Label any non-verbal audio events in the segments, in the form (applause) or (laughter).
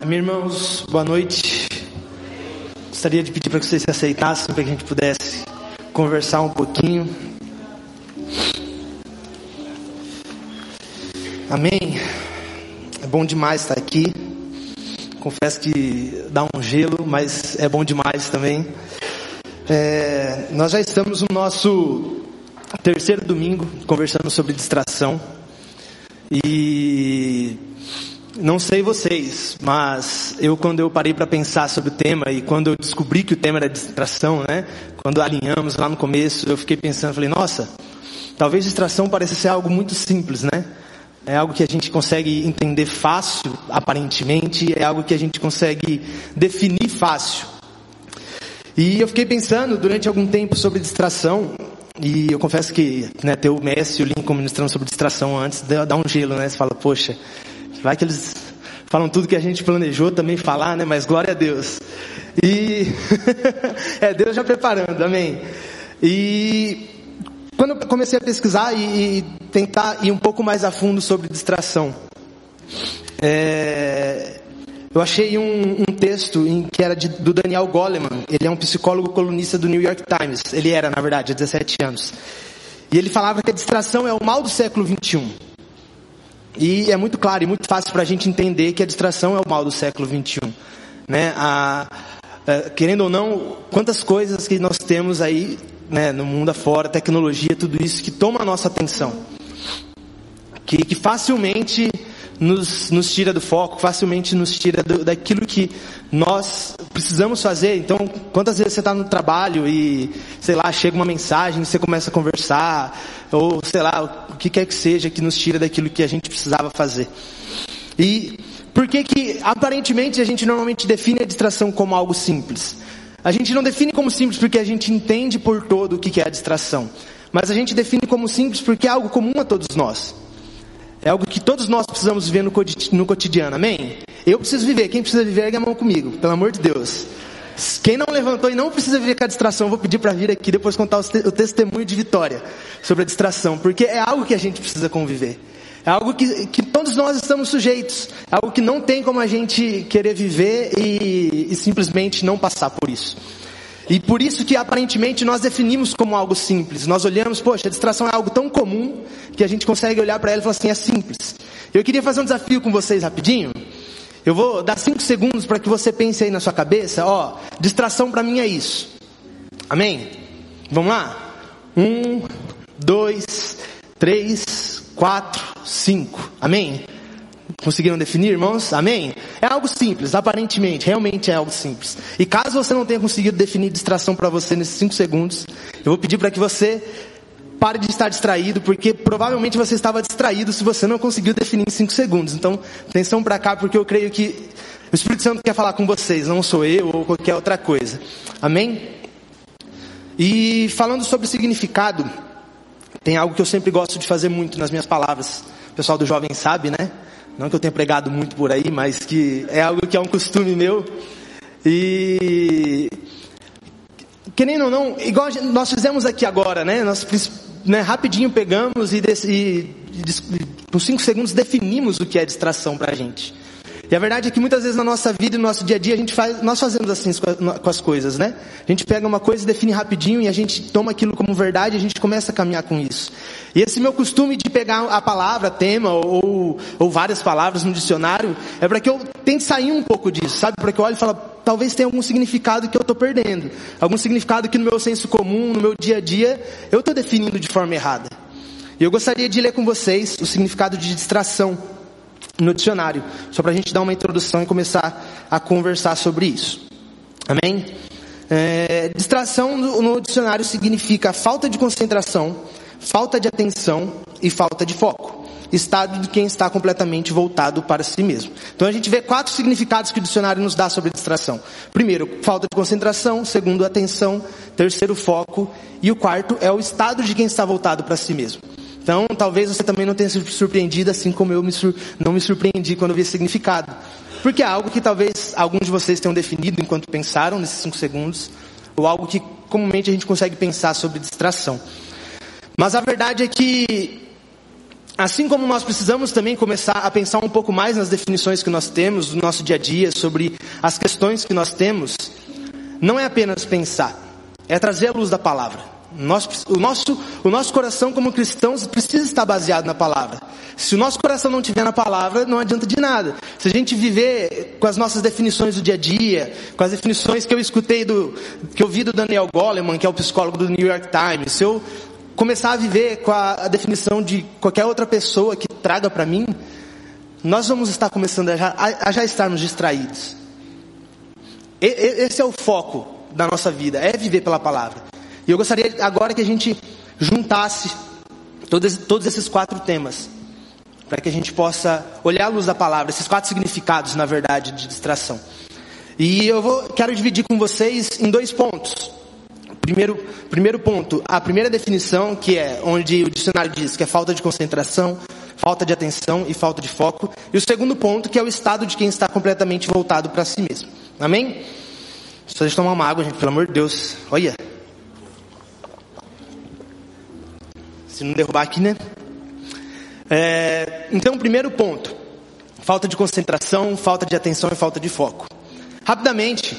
Amém, irmãos, boa noite. Gostaria de pedir para que vocês se aceitassem, para que a gente pudesse conversar um pouquinho. Amém. É bom demais estar aqui. Confesso que dá um gelo, mas é bom demais também. É, nós já estamos no nosso terceiro domingo conversando sobre distração. E não sei vocês, mas eu quando eu parei para pensar sobre o tema e quando eu descobri que o tema era distração, né? Quando alinhamos lá no começo, eu fiquei pensando, falei, nossa, talvez distração pareça ser algo muito simples, né? É algo que a gente consegue entender fácil, aparentemente, é algo que a gente consegue definir fácil. E eu fiquei pensando durante algum tempo sobre distração, e eu confesso que né, ter o Messi e o Lincoln ministrando sobre distração antes dá um gelo, né? Você fala, poxa, Vai que eles falam tudo que a gente planejou também falar, né? Mas glória a Deus. E (laughs) é Deus já preparando, amém. E quando eu comecei a pesquisar e, e tentar ir um pouco mais a fundo sobre distração, é, eu achei um, um, texto em que era de, do Daniel Goleman. Ele é um psicólogo colunista do New York Times. Ele era, na verdade, há 17 anos. E ele falava que a distração é o mal do século 21. E é muito claro e muito fácil para a gente entender que a distração é o mal do século 21. Né? A, a, querendo ou não, quantas coisas que nós temos aí né, no mundo afora, tecnologia, tudo isso que toma a nossa atenção. Que, que facilmente nos, nos tira do foco, facilmente nos tira do, daquilo que nós precisamos fazer. Então, quantas vezes você está no trabalho e, sei lá, chega uma mensagem, você começa a conversar, ou sei lá, que quer que seja que nos tira daquilo que a gente precisava fazer. E por que que, aparentemente, a gente normalmente define a distração como algo simples? A gente não define como simples porque a gente entende por todo o que é a distração. Mas a gente define como simples porque é algo comum a todos nós. É algo que todos nós precisamos viver no cotidiano, amém? Eu preciso viver, quem precisa viver, ergue a mão comigo, pelo amor de Deus. Quem não levantou e não precisa viver com a distração, vou pedir para vir aqui depois contar o testemunho de vitória sobre a distração, porque é algo que a gente precisa conviver. É algo que, que todos nós estamos sujeitos. É algo que não tem como a gente querer viver e, e simplesmente não passar por isso. E por isso que aparentemente nós definimos como algo simples. Nós olhamos, poxa, a distração é algo tão comum que a gente consegue olhar para ela e falar assim, é simples. Eu queria fazer um desafio com vocês rapidinho. Eu vou dar cinco segundos para que você pense aí na sua cabeça, ó, distração para mim é isso. Amém? Vamos lá? Um, dois, três, quatro, cinco. Amém? Conseguiram definir, irmãos? Amém? É algo simples, aparentemente, realmente é algo simples. E caso você não tenha conseguido definir distração para você nesses cinco segundos, eu vou pedir para que você pare de estar distraído, porque provavelmente você estava distraído se você não conseguiu definir em cinco segundos. Então, atenção para cá, porque eu creio que o Espírito Santo quer falar com vocês, não sou eu ou qualquer outra coisa. Amém? E falando sobre significado, tem algo que eu sempre gosto de fazer muito nas minhas palavras. O pessoal do jovem sabe, né? Não que eu tenha pregado muito por aí, mas que é algo que é um costume meu. E querendo ou não, igual nós fizemos aqui agora, né? Nós né, rapidinho pegamos e, e, e, por cinco segundos definimos o que é distração para a gente. E a verdade é que muitas vezes na nossa vida no nosso dia a dia a gente faz, nós fazemos assim com as coisas, né? A gente pega uma coisa, define rapidinho e a gente toma aquilo como verdade e a gente começa a caminhar com isso. E esse meu costume de pegar a palavra, tema ou, ou várias palavras no dicionário é para que eu tente sair um pouco disso, sabe? Para que eu olhe e fale, talvez tenha algum significado que eu estou perdendo, algum significado que no meu senso comum, no meu dia a dia, eu estou definindo de forma errada. E eu gostaria de ler com vocês o significado de distração no dicionário, só para a gente dar uma introdução e começar a conversar sobre isso. Amém? É, distração no, no dicionário significa falta de concentração, falta de atenção e falta de foco. Estado de quem está completamente voltado para si mesmo. Então a gente vê quatro significados que o dicionário nos dá sobre distração. Primeiro, falta de concentração. Segundo, atenção. Terceiro, foco. E o quarto é o estado de quem está voltado para si mesmo. Então, talvez você também não tenha se surpreendido, assim como eu me não me surpreendi quando vi esse significado. Porque é algo que talvez alguns de vocês tenham definido enquanto pensaram nesses cinco segundos, ou algo que comumente a gente consegue pensar sobre distração. Mas a verdade é que Assim como nós precisamos também começar a pensar um pouco mais nas definições que nós temos no nosso dia a dia, sobre as questões que nós temos, não é apenas pensar, é trazer a luz da palavra. Nós, o, nosso, o nosso coração como cristãos precisa estar baseado na palavra. Se o nosso coração não estiver na palavra, não adianta de nada. Se a gente viver com as nossas definições do dia a dia, com as definições que eu escutei do, que eu vi do Daniel Goleman, que é o psicólogo do New York Times, se eu começar a viver com a, definição de qualquer outra pessoa que traga para mim, nós vamos estar começando a já, a já estarmos distraídos. E, esse é o foco da nossa vida, é viver pela palavra. E eu gostaria agora que a gente juntasse todos, todos esses quatro temas, para que a gente possa olhar a luz da palavra, esses quatro significados, na verdade, de distração. E eu vou, quero dividir com vocês em dois pontos. Primeiro, primeiro ponto, a primeira definição, que é onde o dicionário diz que é falta de concentração, falta de atenção e falta de foco. E o segundo ponto, que é o estado de quem está completamente voltado para si mesmo. Amém? Só eu tomar uma água, gente, pelo amor de Deus. Olha. Se não derrubar aqui, né? É, então, primeiro ponto: falta de concentração, falta de atenção e falta de foco. Rapidamente,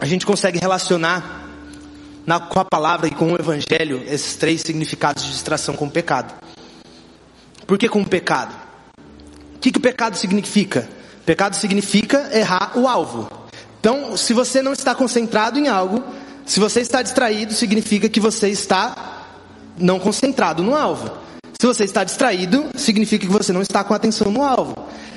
a gente consegue relacionar na, com a palavra e com o evangelho esses três significados de distração com o pecado. Por que com o pecado? O que, que o pecado significa? Pecado significa errar o alvo. Então, se você não está concentrado em algo, se você está distraído, significa que você está não concentrado no alvo. Se você está distraído, significa que você não está com atenção no alvo.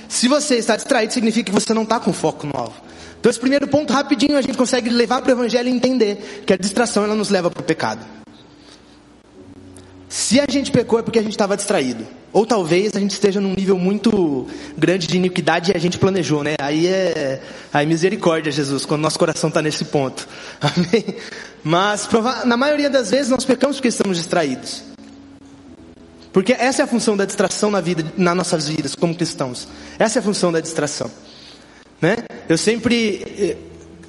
Se você está distraído, significa que você não está com foco no alvo. Então esse primeiro ponto rapidinho a gente consegue levar para o evangelho e entender que a distração ela nos leva para o pecado. Se a gente pecou é porque a gente estava distraído. Ou talvez a gente esteja num nível muito grande de iniquidade e a gente planejou, né? Aí é, aí misericórdia, Jesus, quando nosso coração está nesse ponto. (laughs) Amém? Mas na maioria das vezes nós pecamos porque estamos distraídos. Porque essa é a função da distração na vida, nas nossas vidas como cristãos. Essa é a função da distração. Né? Eu sempre, eh,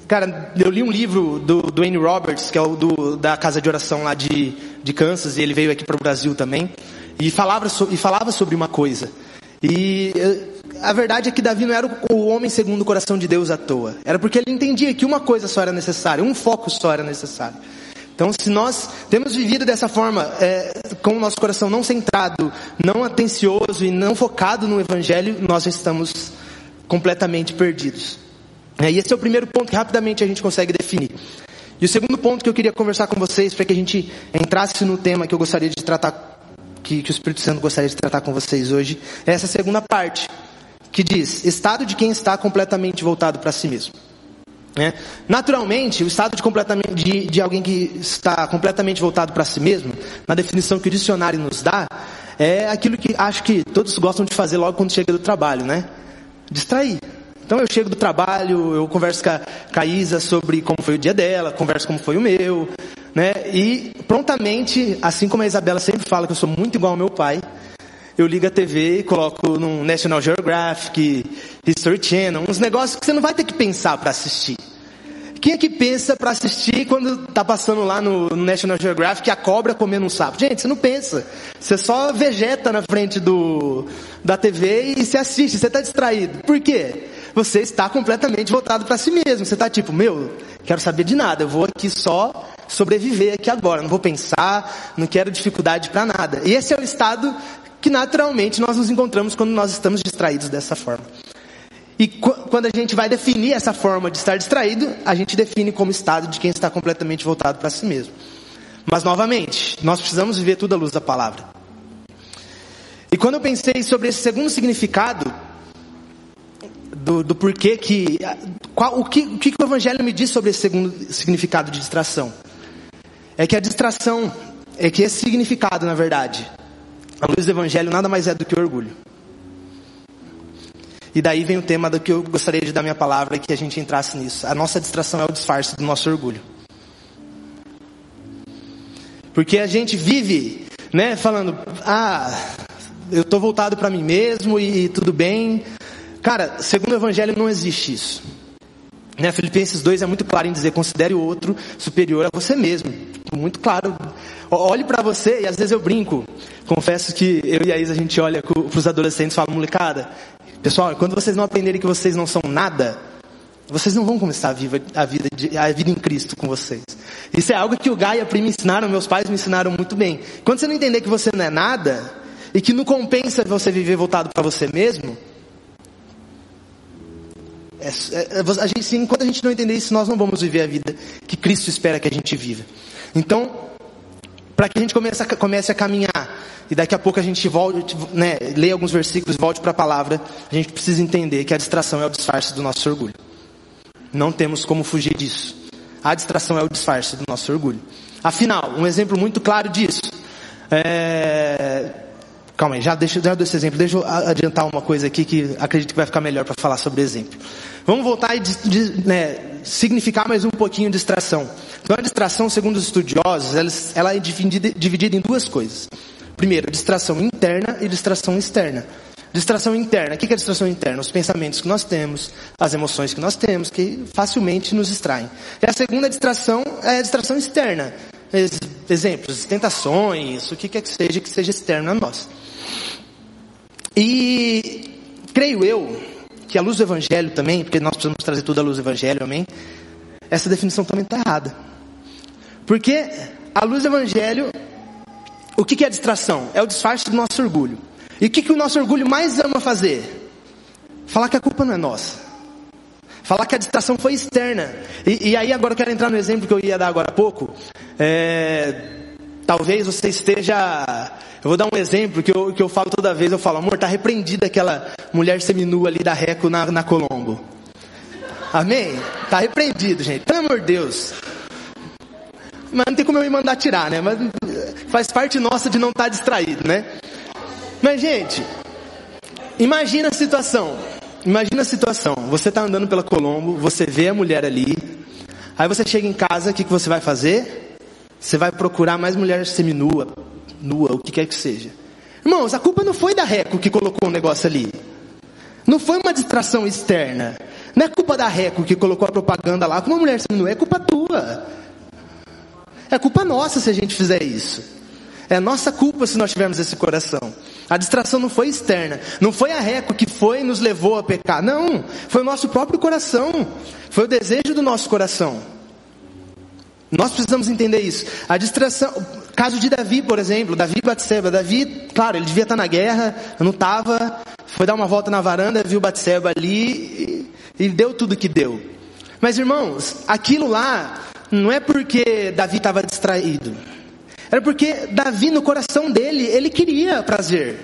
cara, eu li um livro do, do Wayne Roberts, que é o do, da casa de oração lá de, de Kansas, e ele veio aqui para o Brasil também, e falava, so, e falava sobre uma coisa. E eh, a verdade é que Davi não era o homem segundo o coração de Deus à toa. Era porque ele entendia que uma coisa só era necessária, um foco só era necessário. Então, se nós temos vivido dessa forma, é, com o nosso coração não centrado, não atencioso e não focado no Evangelho, nós estamos completamente perdidos. É, e esse é o primeiro ponto que rapidamente a gente consegue definir. E o segundo ponto que eu queria conversar com vocês, para que a gente entrasse no tema que eu gostaria de tratar, que, que o Espírito Santo gostaria de tratar com vocês hoje, é essa segunda parte, que diz, estado de quem está completamente voltado para si mesmo. É. Naturalmente, o estado de, completamente, de, de alguém que está completamente voltado para si mesmo, na definição que o dicionário nos dá, é aquilo que acho que todos gostam de fazer logo quando chega do trabalho, né? Distrair. Então eu chego do trabalho, eu converso com a, com a Isa sobre como foi o dia dela, converso como foi o meu, né? E prontamente, assim como a Isabela sempre fala que eu sou muito igual ao meu pai, eu ligo a TV e coloco no National Geographic, History Channel, uns negócios que você não vai ter que pensar para assistir. Quem é que pensa para assistir quando tá passando lá no, National Geographic a cobra comendo um sapo? Gente, você não pensa. Você só vegeta na frente do, da TV e se assiste, você está distraído. Por quê? Você está completamente voltado para si mesmo. Você está tipo, meu, quero saber de nada, eu vou aqui só sobreviver aqui agora, não vou pensar, não quero dificuldade para nada. E esse é o estado que naturalmente nós nos encontramos quando nós estamos distraídos dessa forma. E quando a gente vai definir essa forma de estar distraído, a gente define como estado de quem está completamente voltado para si mesmo. Mas novamente, nós precisamos viver tudo à luz da palavra. E quando eu pensei sobre esse segundo significado, do, do porquê que, qual, o, que, o que o Evangelho me diz sobre esse segundo significado de distração? É que a distração, é que esse significado, na verdade, a luz do Evangelho nada mais é do que orgulho. E daí vem o tema do que eu gostaria de dar minha palavra e que a gente entrasse nisso. A nossa distração é o disfarce do nosso orgulho. Porque a gente vive, né, falando, ah, eu estou voltado para mim mesmo e tudo bem. Cara, segundo o Evangelho não existe isso. Né, Filipenses 2 é muito claro em dizer, considere o outro superior a você mesmo. muito claro. Olhe para você e às vezes eu brinco. Confesso que eu e a Isa a gente olha para os adolescentes e fala, molecada, pessoal, quando vocês não aprenderem que vocês não são nada, vocês não vão começar a, viva, a, vida, a vida em Cristo com vocês. Isso é algo que o Gaia e a me ensinaram, meus pais me ensinaram muito bem. Quando você não entender que você não é nada, e que não compensa você viver voltado para você mesmo, é, é, a gente, enquanto a gente não entender isso, nós não vamos viver a vida que Cristo espera que a gente viva. Então, para que a gente comece a, comece a caminhar, e daqui a pouco a gente volte, né, leia alguns versículos, volte para a palavra, a gente precisa entender que a distração é o disfarce do nosso orgulho. Não temos como fugir disso. A distração é o disfarce do nosso orgulho. Afinal, um exemplo muito claro disso. É... Calma aí, já deixa, já dou esse exemplo. Deixa eu adiantar uma coisa aqui que acredito que vai ficar melhor para falar sobre exemplo. Vamos voltar e né, significar mais um pouquinho distração. Então a distração, segundo os estudiosos, ela, é dividida, dividida em duas coisas. Primeiro, distração interna e distração externa. Distração interna. O que é distração interna? Os pensamentos que nós temos, as emoções que nós temos, que facilmente nos distraem. E a segunda distração é a distração externa. Exemplos, tentações, o que quer que seja que seja externo a nós. E creio eu que a luz do Evangelho também, porque nós precisamos trazer tudo à luz do Evangelho, amém? Essa definição também está errada. Porque a luz do Evangelho, o que é distração? É o disfarce do nosso orgulho. E o que, que o nosso orgulho mais ama fazer? Falar que a culpa não é nossa. Falar que a distração foi externa. E, e aí agora eu quero entrar no exemplo que eu ia dar agora há pouco. É, talvez você esteja. Eu vou dar um exemplo que eu, que eu falo toda vez. Eu falo, amor, está repreendida aquela mulher seminua ali da Reco na, na Colombo. Amém? Está repreendido, gente. Pelo amor de Deus. Mas não tem como eu me mandar tirar, né? Mas faz parte nossa de não estar tá distraído, né? Mas, gente, imagina a situação. Imagina a situação. Você está andando pela Colombo, você vê a mulher ali. Aí você chega em casa, o que, que você vai fazer? Você vai procurar mais mulher seminua, nua, o que quer que seja. Irmãos, a culpa não foi da Reco que colocou o negócio ali. Não foi uma distração externa. Não é culpa da Reco que colocou a propaganda lá com uma mulher seminua. É culpa tua. É culpa nossa se a gente fizer isso. É nossa culpa se nós tivermos esse coração. A distração não foi externa. Não foi a reco que foi e nos levou a pecar. Não. Foi o nosso próprio coração. Foi o desejo do nosso coração. Nós precisamos entender isso. A distração, caso de Davi, por exemplo, Davi Batseba. Davi, claro, ele devia estar na guerra, não estava, foi dar uma volta na varanda, viu Batseba ali e, e deu tudo que deu. Mas irmãos, aquilo lá não é porque Davi estava distraído. Era porque Davi, no coração dele, ele queria prazer.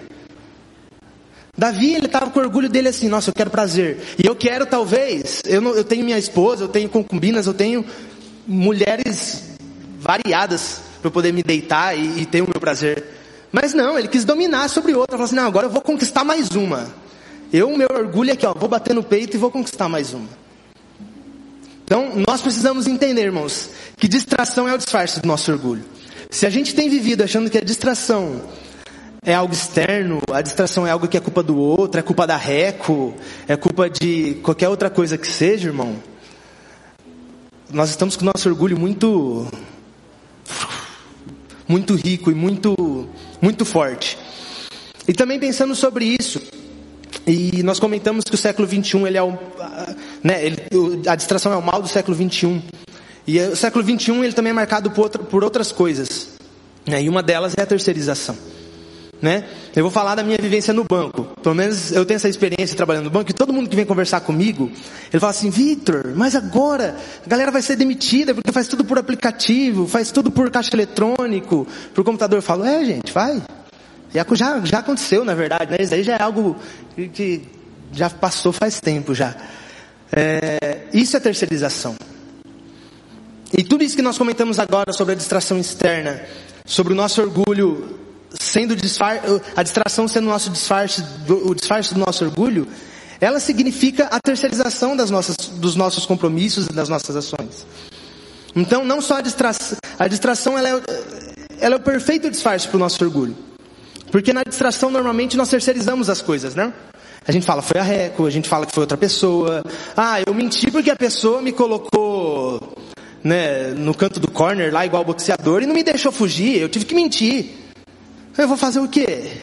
Davi, ele estava com orgulho dele assim, nossa, eu quero prazer. E eu quero talvez, eu, não, eu tenho minha esposa, eu tenho concubinas, eu tenho mulheres variadas para eu poder me deitar e, e, ter o meu prazer. Mas não, ele quis dominar sobre outra. Falou assim, não, agora eu vou conquistar mais uma. Eu, meu orgulho é aqui, ó, vou bater no peito e vou conquistar mais uma. Então, nós precisamos entender, irmãos, que distração é o disfarce do nosso orgulho. Se a gente tem vivido achando que a distração é algo externo, a distração é algo que é culpa do outro, é culpa da reco, é culpa de qualquer outra coisa que seja, irmão. Nós estamos com o nosso orgulho muito muito rico e muito muito forte. E também pensando sobre isso, e nós comentamos que o século 21 ele é o, né, ele, a distração é o mal do século 21. E o século 21 ele também é marcado por, outra, por outras coisas. Né? E uma delas é a terceirização. Né? Eu vou falar da minha vivência no banco. Pelo menos eu tenho essa experiência trabalhando no banco e todo mundo que vem conversar comigo, ele fala assim, Victor, mas agora a galera vai ser demitida porque faz tudo por aplicativo, faz tudo por caixa eletrônico, por computador. Eu falo, é gente, vai. Já, já aconteceu, na verdade, né? Isso aí já é algo que já passou faz tempo já. É, isso é terceirização. E tudo isso que nós comentamos agora sobre a distração externa, sobre o nosso orgulho sendo disfarce, a distração sendo o nosso disfarce, o disfarce do nosso orgulho, ela significa a terceirização das nossas, dos nossos compromissos e das nossas ações. Então, não só a distração, a distração ela é, ela é o perfeito disfarce para o nosso orgulho. Porque na distração, normalmente, nós terceirizamos as coisas, né? A gente fala, foi a Reco, a gente fala que foi outra pessoa. Ah, eu menti porque a pessoa me colocou né, no canto do corner lá igual boxeador e não me deixou fugir, eu tive que mentir. Eu vou fazer o quê?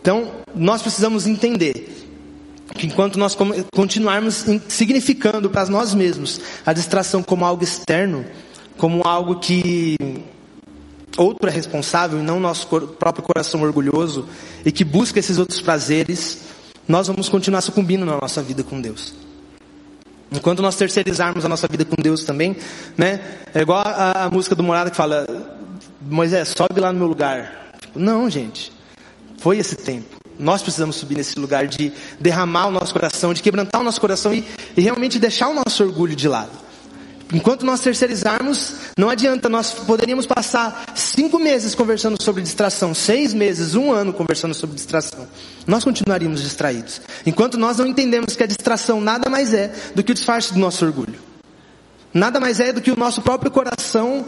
Então, nós precisamos entender que enquanto nós continuarmos significando para nós mesmos a distração como algo externo, como algo que outro é responsável e não nosso próprio coração orgulhoso e que busca esses outros prazeres, nós vamos continuar sucumbindo na nossa vida com Deus. Enquanto nós terceirizarmos a nossa vida com Deus também, né? É igual a, a música do Morada que fala, Moisés, sobe lá no meu lugar. Não, gente. Foi esse tempo. Nós precisamos subir nesse lugar de derramar o nosso coração, de quebrantar o nosso coração e, e realmente deixar o nosso orgulho de lado. Enquanto nós terceirizarmos, não adianta, nós poderíamos passar cinco meses conversando sobre distração, seis meses, um ano conversando sobre distração. Nós continuaríamos distraídos. Enquanto nós não entendemos que a distração nada mais é do que o disfarce do nosso orgulho. Nada mais é do que o nosso próprio coração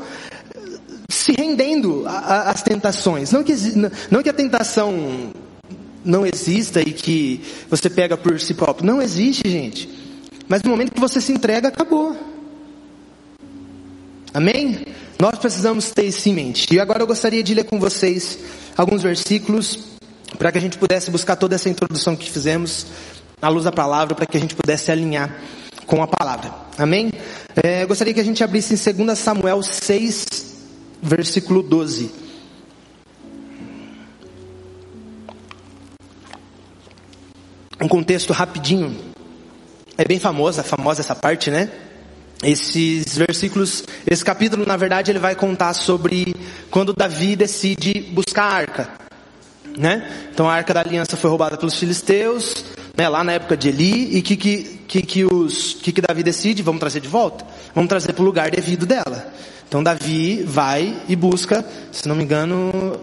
eh, se rendendo às tentações. Não que, não que a tentação não exista e que você pega por si próprio. Não existe, gente. Mas no momento que você se entrega, acabou. Amém? Nós precisamos ter isso em mente. E agora eu gostaria de ler com vocês alguns versículos para que a gente pudesse buscar toda essa introdução que fizemos à luz da palavra, para que a gente pudesse alinhar com a palavra. Amém? É, eu gostaria que a gente abrisse em 2 Samuel 6, versículo 12. Um contexto rapidinho. É bem famosa, famosa essa parte, né? Esses versículos, esse capítulo, na verdade, ele vai contar sobre quando Davi decide buscar a arca, né? Então a arca da aliança foi roubada pelos filisteus, né? Lá na época de Eli, e que que que, que os que que Davi decide? Vamos trazer de volta? Vamos trazer para o lugar devido dela. Então Davi vai e busca, se não me engano,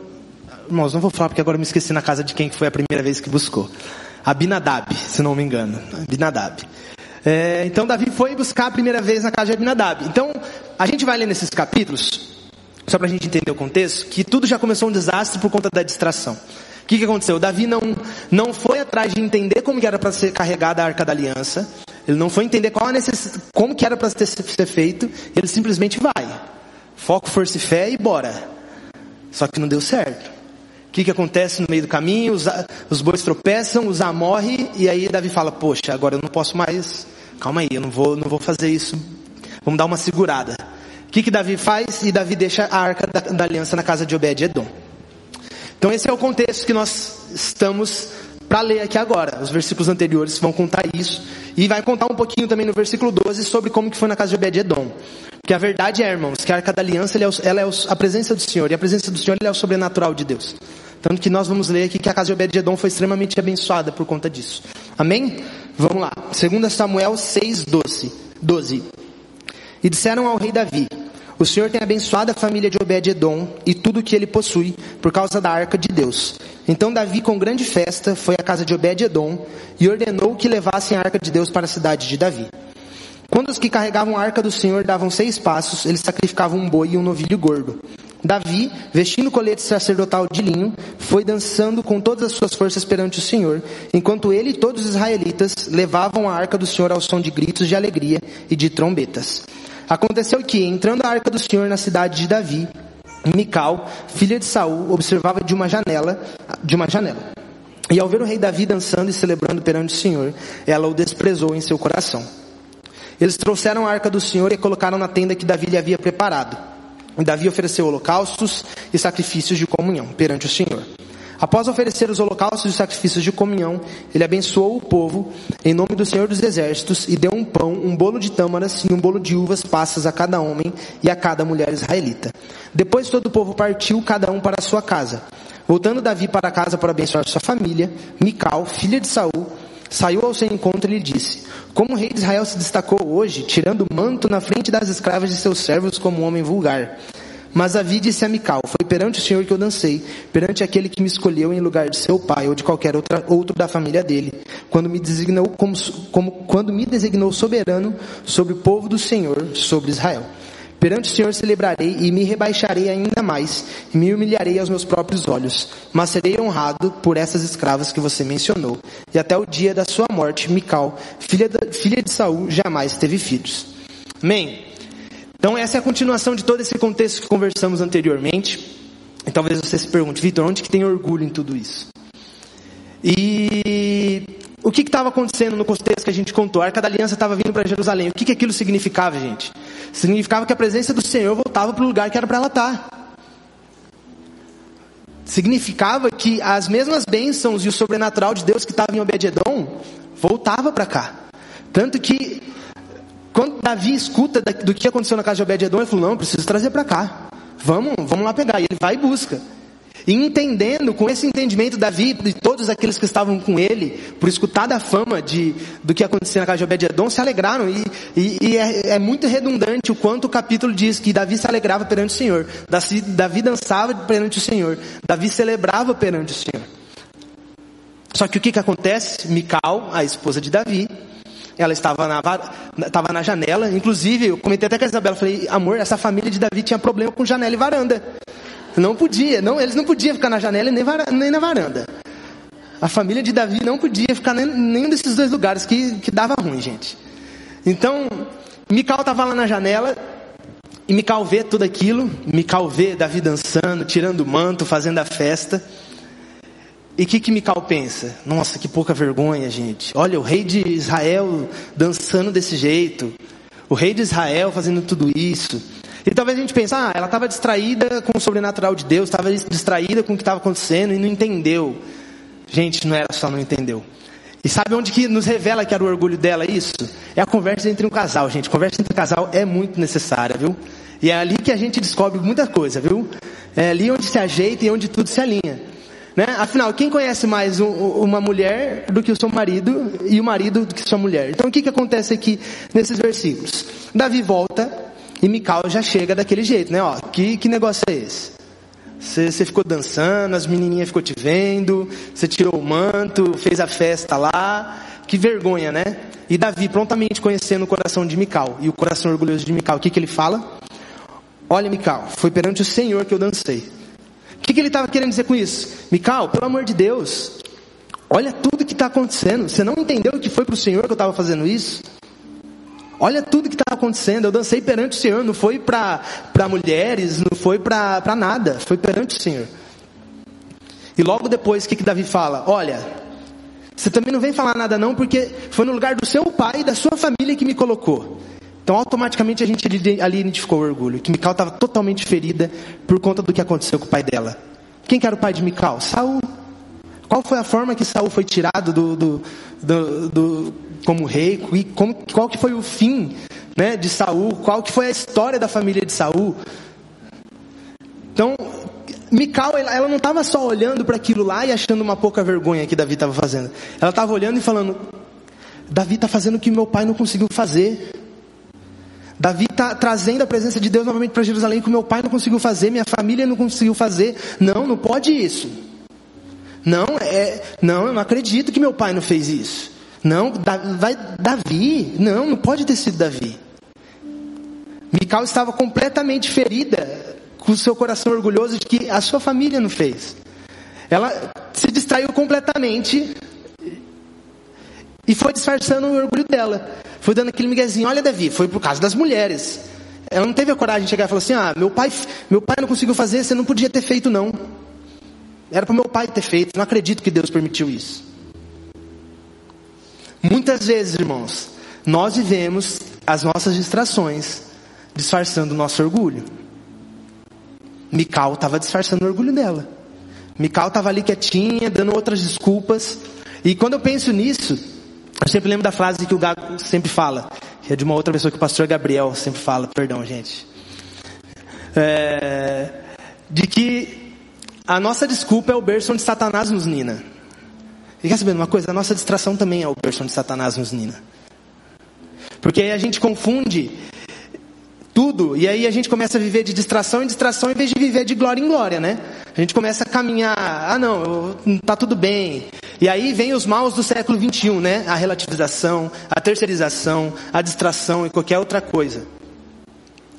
irmãos, não vou falar porque agora me esqueci na casa de quem foi a primeira vez que buscou. Abinadab, se não me engano, Abinadab. É, então Davi foi buscar a primeira vez na casa de Abinadab. Então, a gente vai ler nesses capítulos, só para a gente entender o contexto, que tudo já começou um desastre por conta da distração. O que, que aconteceu? Davi não, não foi atrás de entender como que era para ser carregada a arca da aliança. Ele não foi entender qual a como que era para ser, ser feito. Ele simplesmente vai. Foco, força e fé e bora. Só que não deu certo. O que, que acontece no meio do caminho? Os, os bois tropeçam, Uzá morre, e aí Davi fala, poxa, agora eu não posso mais calma aí, eu não vou, não vou fazer isso. Vamos dar uma segurada. O que que Davi faz? E Davi deixa a arca da, da aliança na casa de Obed-Edom. Então esse é o contexto que nós estamos para ler aqui agora. Os versículos anteriores vão contar isso. E vai contar um pouquinho também no versículo 12 sobre como que foi na casa de Obed-Edom. Porque a verdade é, irmãos, que a arca da aliança é, ela é a presença do Senhor. E a presença do Senhor é o sobrenatural de Deus. Tanto que nós vamos ler aqui que a casa de Obed-Edom foi extremamente abençoada por conta disso. Amém? Vamos lá. 2 Samuel 6, 12. 12. E disseram ao rei Davi, o Senhor tem abençoado a família de Obed-Edom e tudo o que ele possui por causa da arca de Deus. Então Davi, com grande festa, foi à casa de Obed-Edom e ordenou que levassem a arca de Deus para a cidade de Davi. Quando os que carregavam a arca do Senhor davam seis passos, eles sacrificavam um boi e um novilho gordo. Davi, vestindo colete sacerdotal de linho, foi dançando com todas as suas forças perante o Senhor, enquanto ele e todos os israelitas levavam a arca do Senhor ao som de gritos de alegria e de trombetas. Aconteceu que, entrando a arca do Senhor na cidade de Davi, Mical, filha de Saul, observava de uma janela, de uma janela. E ao ver o rei Davi dançando e celebrando perante o Senhor, ela o desprezou em seu coração. Eles trouxeram a arca do Senhor e a colocaram na tenda que Davi lhe havia preparado. Davi ofereceu holocaustos e sacrifícios de comunhão perante o Senhor. Após oferecer os holocaustos e sacrifícios de comunhão, ele abençoou o povo em nome do Senhor dos Exércitos e deu um pão, um bolo de tâmaras e um bolo de uvas passas a cada homem e a cada mulher israelita. Depois todo o povo partiu, cada um para a sua casa. Voltando Davi para casa para abençoar sua família, Mical, filha de Saul, saiu ao seu encontro e lhe disse: Como o rei de Israel se destacou hoje, tirando o manto na frente das escravas de seus servos como um homem vulgar. Mas Davi disse a Mical: Foi perante o Senhor que eu dancei, perante aquele que me escolheu em lugar de seu pai ou de qualquer outra, outro da família dele, quando me designou como, como quando me designou soberano sobre o povo do Senhor, sobre Israel. Perante o Senhor celebrarei e me rebaixarei ainda mais, e me humilharei aos meus próprios olhos, mas serei honrado por essas escravas que você mencionou. E até o dia da sua morte, Mical, filha, filha de Saul, jamais teve filhos. Amém? Então essa é a continuação de todo esse contexto que conversamos anteriormente. E talvez você se pergunte, Vitor, onde que tem orgulho em tudo isso? E o que estava acontecendo no contexto que a gente contou? A Arca da Aliança estava vindo para Jerusalém. O que, que aquilo significava, gente? Significava que a presença do Senhor voltava para o lugar que era para ela estar. Tá. Significava que as mesmas bênçãos e o sobrenatural de Deus que estava em Obed-Edom voltava para cá. Tanto que quando Davi escuta do que aconteceu na casa de Obed-Edom, ele falou: "Não, preciso trazer para cá. Vamos, vamos lá pegar". E ele vai e busca. E entendendo, com esse entendimento, Davi e todos aqueles que estavam com ele, por escutar da fama de, do que acontecia na casa de Obed-Edom, se alegraram. E, e, e é, é, muito redundante o quanto o capítulo diz que Davi se alegrava perante o Senhor. Davi, Davi dançava perante o Senhor. Davi celebrava perante o Senhor. Só que o que, que acontece? Mical, a esposa de Davi, ela estava na, estava na janela. Inclusive, eu comentei até com a Isabela, falei, amor, essa família de Davi tinha problema com janela e varanda. Não podia, não, eles não podiam ficar na janela nem, nem na varanda. A família de Davi não podia ficar nem, nenhum desses dois lugares que, que dava ruim, gente. Então, Mical estava lá na janela, e Mical vê tudo aquilo, Mical vê Davi dançando, tirando o manto, fazendo a festa. E o que, que Mical pensa? Nossa, que pouca vergonha, gente. Olha, o rei de Israel dançando desse jeito. O rei de Israel fazendo tudo isso. E talvez a gente pense, ah, ela estava distraída com o sobrenatural de Deus, estava distraída com o que estava acontecendo e não entendeu. Gente, não era só não entendeu. E sabe onde que nos revela que era o orgulho dela isso? É a conversa entre um casal, gente. Conversa entre um casal é muito necessária, viu? E é ali que a gente descobre muita coisa, viu? É ali onde se ajeita e onde tudo se alinha. Né? Afinal, quem conhece mais um, uma mulher do que o seu marido e o marido do que sua mulher? Então o que, que acontece aqui nesses versículos? Davi volta e Mical já chega daquele jeito, né? Ó, que, que negócio é esse? Você, ficou dançando, as menininhas ficou te vendo, você tirou o manto, fez a festa lá. Que vergonha, né? E Davi, prontamente conhecendo o coração de Mical e o coração orgulhoso de Mical, o que, que ele fala? Olha, Mical, foi perante o Senhor que eu dancei. O que, que ele estava querendo dizer com isso? Mical, pelo amor de Deus, olha tudo que está acontecendo. Você não entendeu que foi para o Senhor que eu estava fazendo isso? Olha tudo que está acontecendo. Eu dancei perante o Senhor. Não foi para mulheres, não foi para nada. Foi perante o Senhor. E logo depois, o que, que Davi fala? Olha, você também não vem falar nada não, porque foi no lugar do seu pai e da sua família que me colocou. Então, automaticamente a gente ali identificou o orgulho. Que Mical estava totalmente ferida por conta do que aconteceu com o pai dela. Quem que era o pai de Mical? Saul. Qual foi a forma que Saul foi tirado do, do, do, do como rei, e como, qual que foi o fim né, de Saul, qual que foi a história da família de Saul. Então, Mical, ela, ela não estava só olhando para aquilo lá e achando uma pouca vergonha que Davi estava fazendo. Ela estava olhando e falando: Davi está fazendo o que meu pai não conseguiu fazer. Davi está trazendo a presença de Deus novamente para Jerusalém que meu pai não conseguiu fazer, minha família não conseguiu fazer. Não, não pode isso. Não, é, não, eu não acredito que meu pai não fez isso. Não, vai Davi. Não, não pode ter sido Davi. Mical estava completamente ferida, com o seu coração orgulhoso de que a sua família não fez. Ela se distraiu completamente e foi disfarçando o orgulho dela. Foi dando aquele miguezinho, olha Davi, foi por causa das mulheres. Ela não teve a coragem de chegar e falar assim, ah, meu pai, meu pai não conseguiu fazer, você não podia ter feito não. Era para meu pai ter feito, não acredito que Deus permitiu isso. Muitas vezes, irmãos, nós vivemos as nossas distrações disfarçando o nosso orgulho. Mical estava disfarçando o orgulho dela. Mical estava ali quietinha, dando outras desculpas. E quando eu penso nisso, eu sempre lembro da frase que o Gago sempre fala, que é de uma outra pessoa que o pastor Gabriel sempre fala, perdão, gente. É, de que a nossa desculpa é o berço onde Satanás nos nina. E quer saber uma coisa? A nossa distração também é o berço onde Satanás nos nina. Porque aí a gente confunde tudo, e aí a gente começa a viver de distração em distração em vez de viver de glória em glória, né? A gente começa a caminhar, ah não, tá tudo bem. E aí vem os maus do século 21, né? A relativização, a terceirização, a distração e qualquer outra coisa.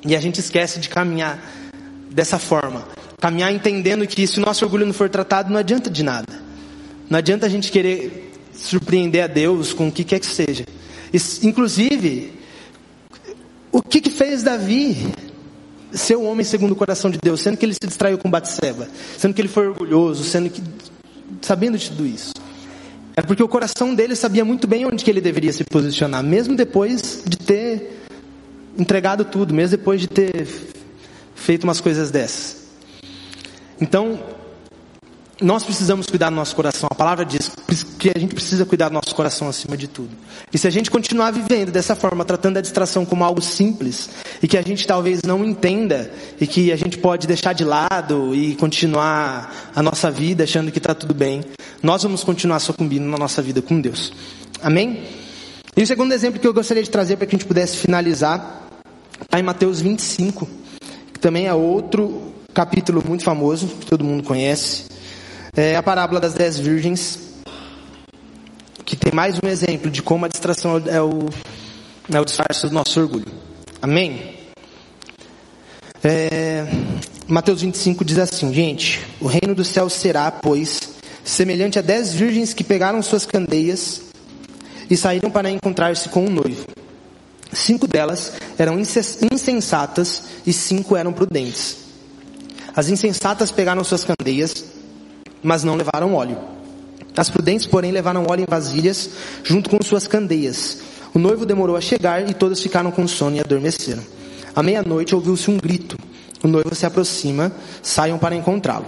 E a gente esquece de caminhar dessa forma. Caminhar entendendo que se o nosso orgulho não for tratado, não adianta de nada. Não adianta a gente querer surpreender a Deus com o que quer que seja. Inclusive, o que, que fez Davi ser um homem segundo o coração de Deus, sendo que ele se distraiu com Batseba, sendo que ele foi orgulhoso, sendo que sabendo de tudo isso. É porque o coração dele sabia muito bem onde que ele deveria se posicionar, mesmo depois de ter entregado tudo, mesmo depois de ter feito umas coisas dessas. Então, nós precisamos cuidar do nosso coração. A palavra diz que a gente precisa cuidar do nosso coração acima de tudo. E se a gente continuar vivendo dessa forma, tratando a distração como algo simples, e que a gente talvez não entenda, e que a gente pode deixar de lado e continuar a nossa vida achando que está tudo bem, nós vamos continuar sucumbindo na nossa vida com Deus. Amém? E o segundo exemplo que eu gostaria de trazer para que a gente pudesse finalizar, está em Mateus 25, que também é outro capítulo muito famoso, que todo mundo conhece. É a parábola das dez virgens, que tem mais um exemplo de como a distração é o, é o disfarce do nosso orgulho. Amém? É, Mateus 25 diz assim, gente, o reino do céu será, pois, semelhante a dez virgens que pegaram suas candeias e saíram para encontrar-se com um noivo. Cinco delas eram insensatas e cinco eram prudentes. As insensatas pegaram suas candeias mas não levaram óleo. As prudentes, porém, levaram óleo em vasilhas, junto com suas candeias. O noivo demorou a chegar e todas ficaram com sono e adormeceram. À meia-noite ouviu-se um grito. O noivo se aproxima, saiam para encontrá-lo.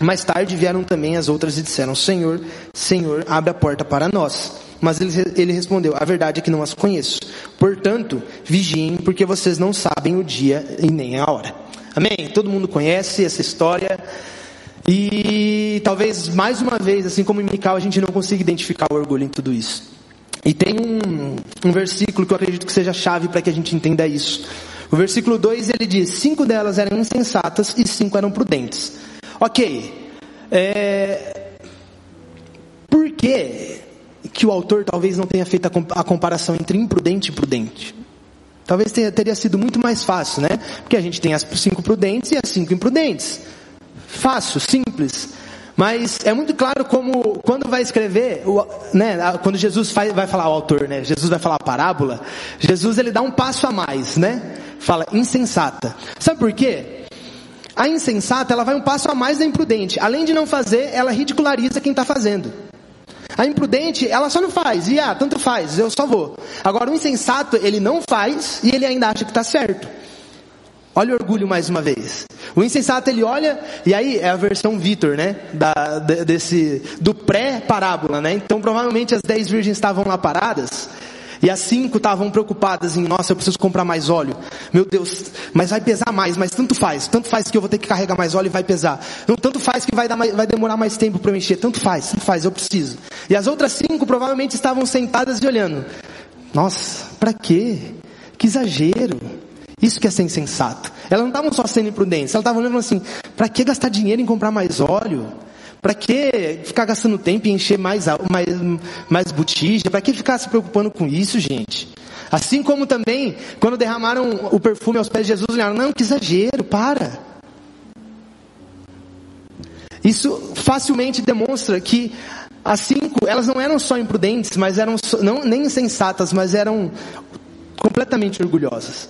Mais tarde vieram também as outras e disseram: Senhor, Senhor, abre a porta para nós. Mas ele, ele respondeu: A verdade é que não as conheço. Portanto, vigiem, porque vocês não sabem o dia e nem a hora. Amém? Todo mundo conhece essa história. E talvez mais uma vez, assim como em Mical, a gente não consiga identificar o orgulho em tudo isso. E tem um, um versículo que eu acredito que seja chave para que a gente entenda isso. O versículo 2 ele diz: Cinco delas eram insensatas e cinco eram prudentes. Ok. É... Por que, que o autor talvez não tenha feito a comparação entre imprudente e prudente? Talvez tenha, teria sido muito mais fácil, né? Porque a gente tem as cinco prudentes e as cinco imprudentes. Fácil, simples. Mas é muito claro como, quando vai escrever, né, quando Jesus vai falar o autor, né, Jesus vai falar a parábola, Jesus ele dá um passo a mais, né? Fala insensata. Sabe por quê? A insensata, ela vai um passo a mais da imprudente. Além de não fazer, ela ridiculariza quem está fazendo. A imprudente, ela só não faz. E ah, tanto faz, eu só vou. Agora, o insensato, ele não faz e ele ainda acha que está certo. Olha o orgulho mais uma vez. O insensato ele olha, e aí é a versão Vitor, né? Da, desse, do pré-parábola, né? Então provavelmente as dez virgens estavam lá paradas, e as cinco estavam preocupadas em, nossa, eu preciso comprar mais óleo. Meu Deus, mas vai pesar mais, mas tanto faz. Tanto faz que eu vou ter que carregar mais óleo e vai pesar. Não, tanto faz que vai, dar vai demorar mais tempo para eu encher. Tanto faz, tanto faz, eu preciso. E as outras cinco provavelmente estavam sentadas e olhando. Nossa, para quê? Que exagero. Isso que é ser insensato. Elas não estavam só sendo imprudentes, elas estavam olhando assim, para que gastar dinheiro em comprar mais óleo? Para que ficar gastando tempo e encher mais, mais, mais botija? Para que ficar se preocupando com isso, gente? Assim como também, quando derramaram o perfume aos pés de Jesus, olharam, não, que exagero, para. Isso facilmente demonstra que as cinco, elas não eram só imprudentes, mas eram não, nem insensatas, mas eram completamente orgulhosas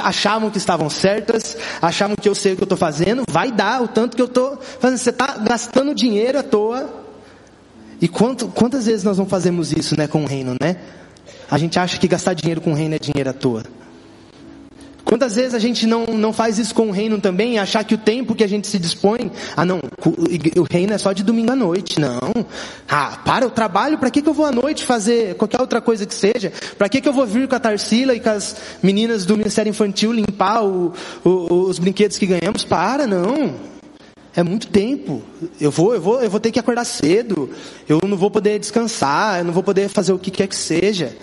achavam que estavam certas, achavam que eu sei o que eu estou fazendo, vai dar o tanto que eu estou fazendo. Você está gastando dinheiro à toa. E quanto, quantas vezes nós não fazemos isso né, com o reino, né? A gente acha que gastar dinheiro com o reino é dinheiro à toa. Quantas vezes a gente não, não faz isso com o reino também, achar que o tempo que a gente se dispõe, ah não, o reino é só de domingo à noite, não. Ah, para, eu trabalho, para que, que eu vou à noite fazer qualquer outra coisa que seja? Para que, que eu vou vir com a Tarsila e com as meninas do Ministério Infantil limpar o, o, os brinquedos que ganhamos? Para, não. É muito tempo. Eu vou, eu vou, eu vou ter que acordar cedo. Eu não vou poder descansar, eu não vou poder fazer o que quer que seja.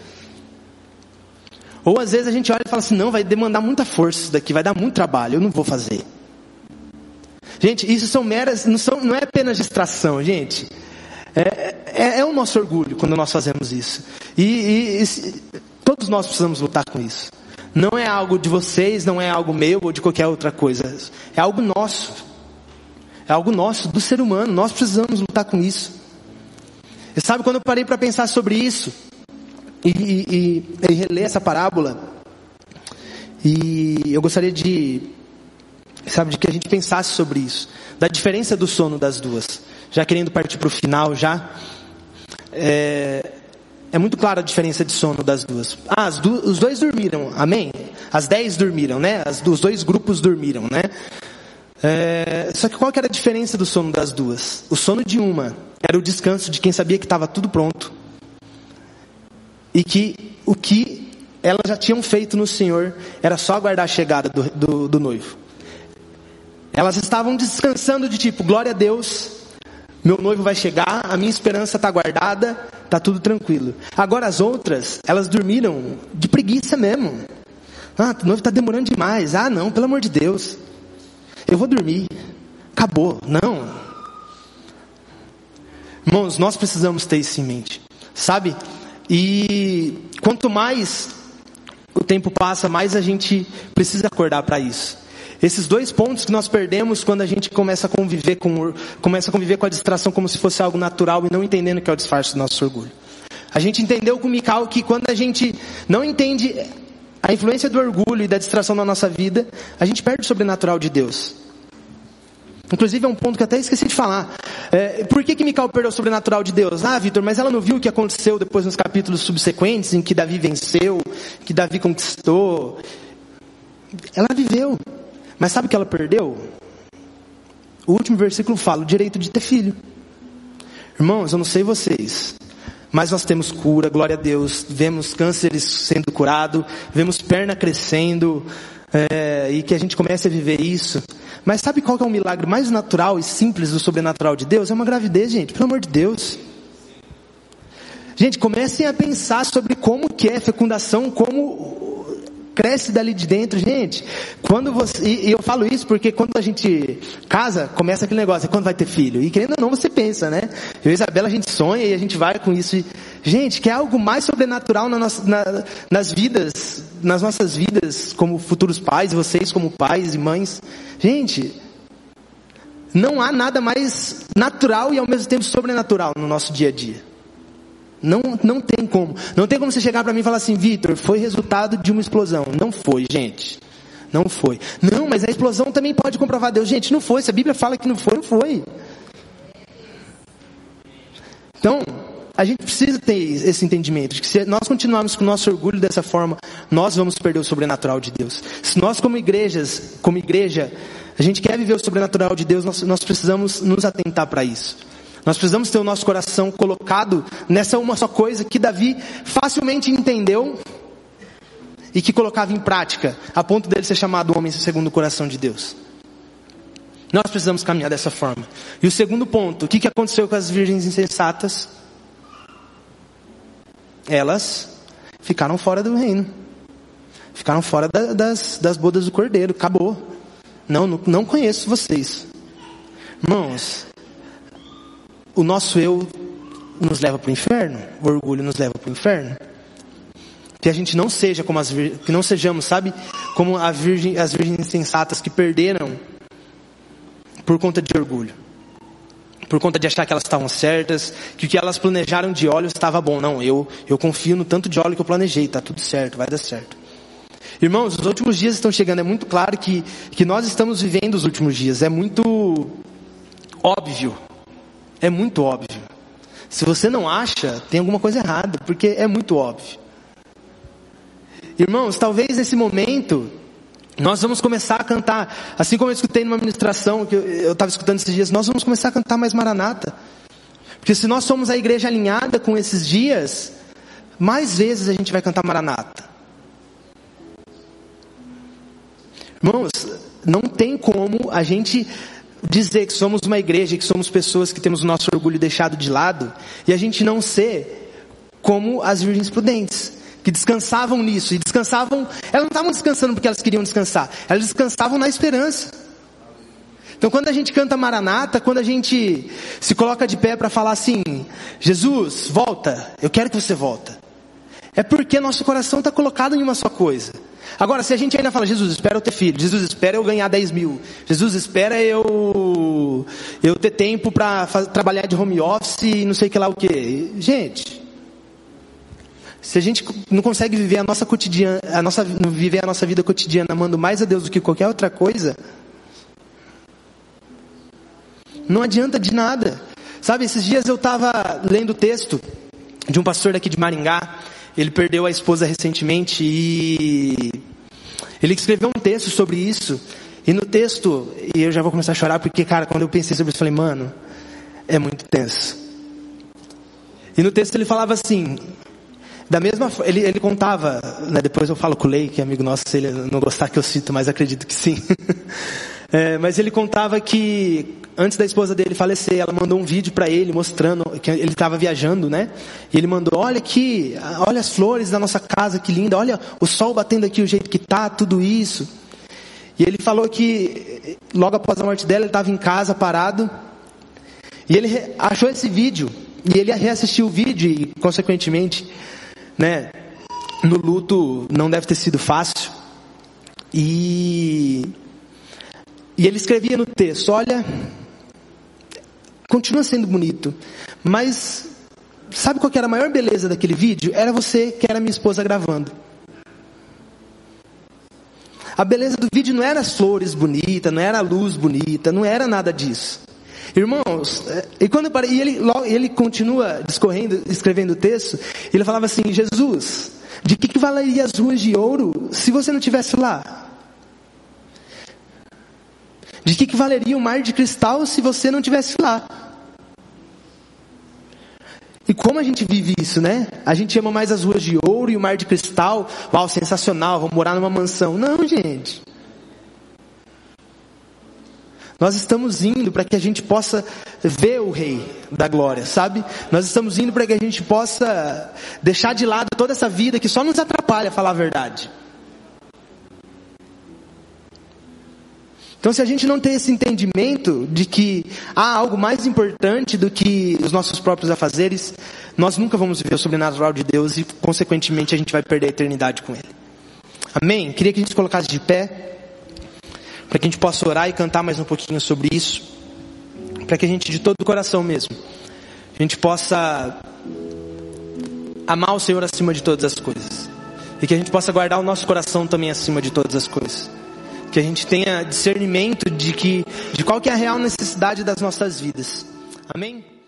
Ou às vezes a gente olha e fala assim: não, vai demandar muita força isso daqui, vai dar muito trabalho, eu não vou fazer. Gente, isso são meras, não, são, não é apenas distração, gente. É, é, é, o nosso orgulho quando nós fazemos isso. E, e, e, todos nós precisamos lutar com isso. Não é algo de vocês, não é algo meu ou de qualquer outra coisa. É algo nosso. É algo nosso, do ser humano. Nós precisamos lutar com isso. E sabe quando eu parei para pensar sobre isso? E, e, e reler essa parábola. E eu gostaria de, sabe, de que a gente pensasse sobre isso, da diferença do sono das duas. Já querendo partir para o final, já é, é, muito clara a diferença de sono das duas. Ah, du os dois dormiram, amém? As dez dormiram, né? As, os dois grupos dormiram, né? É, só que qual que era a diferença do sono das duas? O sono de uma era o descanso de quem sabia que estava tudo pronto e que o que elas já tinham feito no Senhor era só aguardar a chegada do, do, do noivo. Elas estavam descansando de tipo, glória a Deus, meu noivo vai chegar, a minha esperança está guardada, está tudo tranquilo. Agora as outras, elas dormiram de preguiça mesmo. Ah, o noivo está demorando demais. Ah, não, pelo amor de Deus. Eu vou dormir. Acabou. Não. Irmãos, nós precisamos ter isso em mente. Sabe? E quanto mais o tempo passa, mais a gente precisa acordar para isso. Esses dois pontos que nós perdemos quando a gente começa a conviver com começa a conviver com a distração como se fosse algo natural e não entendendo que é o disfarce do nosso orgulho. A gente entendeu com o Mikau que quando a gente não entende a influência do orgulho e da distração na nossa vida, a gente perde o sobrenatural de Deus. Inclusive é um ponto que até esqueci de falar. É, por que, que Mical perdeu o sobrenatural de Deus? Ah, Vitor, mas ela não viu o que aconteceu depois nos capítulos subsequentes, em que Davi venceu, que Davi conquistou. Ela viveu. Mas sabe o que ela perdeu? O último versículo fala o direito de ter filho. Irmãos, eu não sei vocês, mas nós temos cura, glória a Deus. Vemos cânceres sendo curado, vemos perna crescendo, é, e que a gente comece a viver isso. Mas sabe qual é o milagre mais natural e simples do sobrenatural de Deus? É uma gravidez, gente, pelo amor de Deus. Gente, comecem a pensar sobre como que é fecundação, como cresce dali de dentro, gente. Quando você, e, eu falo isso porque quando a gente casa, começa aquele negócio, quando vai ter filho. E querendo ou não, você pensa, né? Eu e Isabela, a gente sonha e a gente vai com isso. E, gente, que é algo mais sobrenatural na nossa, na, nas vidas, nas nossas vidas, como futuros pais, vocês como pais e mães. Gente, não há nada mais natural e ao mesmo tempo sobrenatural no nosso dia a dia. Não, não tem como. Não tem como você chegar para mim e falar assim, Vitor, foi resultado de uma explosão. Não foi, gente. Não foi. Não, mas a explosão também pode comprovar Deus. Gente, não foi. Se a Bíblia fala que não foi, não foi. Então, a gente precisa ter esse entendimento de que se nós continuarmos com o nosso orgulho dessa forma, nós vamos perder o sobrenatural de Deus. Se nós como igrejas, como igreja, a gente quer viver o sobrenatural de Deus, nós, nós precisamos nos atentar para isso. Nós precisamos ter o nosso coração colocado nessa uma só coisa que Davi facilmente entendeu e que colocava em prática, a ponto dele ser chamado homem segundo o coração de Deus. Nós precisamos caminhar dessa forma. E o segundo ponto, o que aconteceu com as virgens insensatas? Elas ficaram fora do reino. Ficaram fora da, das, das bodas do cordeiro. Acabou. Não, não, não conheço vocês. Irmãos, o nosso eu nos leva para o inferno, o orgulho nos leva para o inferno. Que a gente não seja como as que não sejamos, sabe, como virgem, as virgens sensatas que perderam por conta de orgulho. Por conta de achar que elas estavam certas, que o que elas planejaram de óleo estava bom. Não, eu, eu confio no tanto de óleo que eu planejei, está tudo certo, vai dar certo. Irmãos, os últimos dias estão chegando, é muito claro que, que nós estamos vivendo os últimos dias, é muito óbvio é muito óbvio. Se você não acha, tem alguma coisa errada, porque é muito óbvio. Irmãos, talvez nesse momento Nós vamos começar a cantar, assim como eu escutei numa ministração que eu estava escutando esses dias, nós vamos começar a cantar mais Maranata. Porque se nós somos a igreja alinhada com esses dias, mais vezes a gente vai cantar Maranata. Irmãos, não tem como a gente dizer que somos uma igreja, que somos pessoas que temos o nosso orgulho deixado de lado, e a gente não ser como as virgens prudentes que descansavam nisso, e descansavam, elas não estavam descansando porque elas queriam descansar, elas descansavam na esperança. Então quando a gente canta Maranata, quando a gente se coloca de pé para falar assim, Jesus, volta, eu quero que você volta. É porque nosso coração está colocado em uma só coisa. Agora, se a gente ainda fala, Jesus, espera eu ter filho, Jesus, espera eu ganhar 10 mil, Jesus, espera eu, eu ter tempo para trabalhar de home office e não sei que lá o que. Gente, se a gente não consegue viver a nossa cotidiana, a nossa, viver a nossa vida cotidiana amando mais a Deus do que qualquer outra coisa, não adianta de nada. Sabe, esses dias eu estava lendo o texto de um pastor daqui de Maringá. Ele perdeu a esposa recentemente e ele escreveu um texto sobre isso. E no texto, e eu já vou começar a chorar porque, cara, quando eu pensei sobre isso, eu falei, mano, é muito tenso. E no texto ele falava assim: da mesma ele, ele contava, né, depois eu falo com o Lei, que é amigo nosso, se ele não gostar que eu cito, mas acredito que sim. (laughs) é, mas ele contava que antes da esposa dele falecer, ela mandou um vídeo para ele mostrando que ele estava viajando, né? E ele mandou: olha aqui, olha as flores da nossa casa, que linda, olha o sol batendo aqui o jeito que tá, tudo isso. E ele falou que logo após a morte dela, ele estava em casa parado e ele achou esse vídeo e ele reassistiu o vídeo e consequentemente né? No luto não deve ter sido fácil. E, e ele escrevia no texto: Olha, continua sendo bonito, mas sabe qual era a maior beleza daquele vídeo? Era você que era minha esposa gravando. A beleza do vídeo não era as flores bonitas, não era a luz bonita, não era nada disso. Irmãos, é, e quando parei, e ele, ele continua discorrendo, escrevendo o texto, ele falava assim: Jesus, de que, que valeria as ruas de ouro se você não tivesse lá? De que, que valeria o mar de cristal se você não tivesse lá? E como a gente vive isso, né? A gente ama mais as ruas de ouro e o mar de cristal. Uau, sensacional, vamos morar numa mansão. Não, gente. Nós estamos indo para que a gente possa ver o Rei da Glória, sabe? Nós estamos indo para que a gente possa deixar de lado toda essa vida que só nos atrapalha a falar a verdade. Então, se a gente não tem esse entendimento de que há algo mais importante do que os nossos próprios afazeres, nós nunca vamos viver o sobrenatural de Deus e, consequentemente, a gente vai perder a eternidade com Ele. Amém? Queria que a gente se colocasse de pé para que a gente possa orar e cantar mais um pouquinho sobre isso, para que a gente de todo o coração mesmo, a gente possa amar o Senhor acima de todas as coisas, e que a gente possa guardar o nosso coração também acima de todas as coisas, que a gente tenha discernimento de que de qual que é a real necessidade das nossas vidas. Amém?